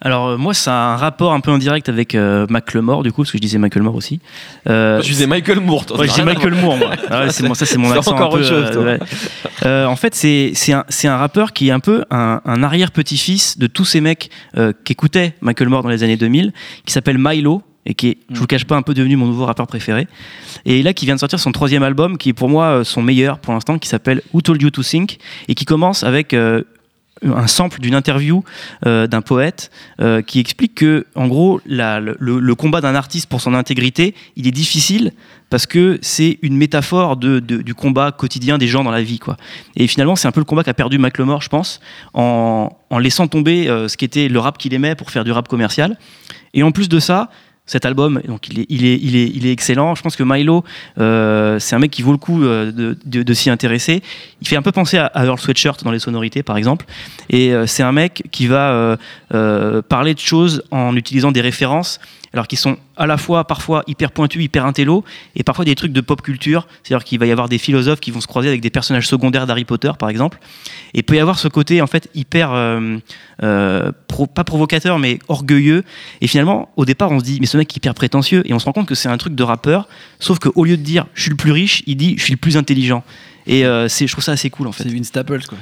Alors euh, moi, ça a un rapport un peu indirect avec euh, Macklemore, du coup, parce que je disais Macklemore aussi. Euh, tu disais Michael Moore, toi. Ouais, je dis n'a rien à Michael Moore, moi. Ah ouais, c'est ça, c'est mon accent. encore un peu, chose, euh, toi. Euh, en fait, c'est c'est un, c'est un rappeur qui est un peu un, un arrière-petit-fils de tous ces mecs euh, qui écoutaient Michael Moore dans les années 2000, qui s'appelle Milo et qui est, je vous le cache pas, un peu devenu mon nouveau rappeur préféré. Et là, qui vient de sortir son troisième album, qui est pour moi euh, son meilleur pour l'instant, qui s'appelle Who Told You to Think, et qui commence avec euh, un sample d'une interview euh, d'un poète euh, qui explique que, en gros, le, combat d'un artiste pour son intégrité, il est difficile parce que c'est une métaphore du combat quotidien des gens dans la vie. Quoi. Et finalement, c'est un peu le combat qu'a perdu Macklemore, je pense, en, laissant tomber euh, ce qui était le rap qu'il aimait pour faire du rap commercial. Et en plus de ça, cet album, donc il est, il est, il est, il est excellent. Je pense que Milo, euh, c'est un mec qui vaut le coup euh, de, de- s'y intéresser. Il fait un peu penser à, à Earl Sweatshirt dans les sonorités, par exemple. Et euh, c'est un mec qui va parler de choses en utilisant des références, alors qui sont à la fois parfois hyper pointus, hyper intello, et parfois des trucs de pop culture. C'est-à-dire qu'il va y avoir des philosophes qui vont se croiser avec des personnages secondaires d'Harry Potter, par exemple. Et peut y avoir ce côté en fait hyper euh, euh, pas provocateur, mais orgueilleux. Et finalement, au départ, on se dit mais ce mec est hyper prétentieux, et on se rend compte que c'est un truc de rappeur. Sauf qu'au lieu de dire je suis le plus riche, il dit je suis le plus intelligent. Et euh, je trouve ça assez cool en fait. C'est Vince Staples, quoi.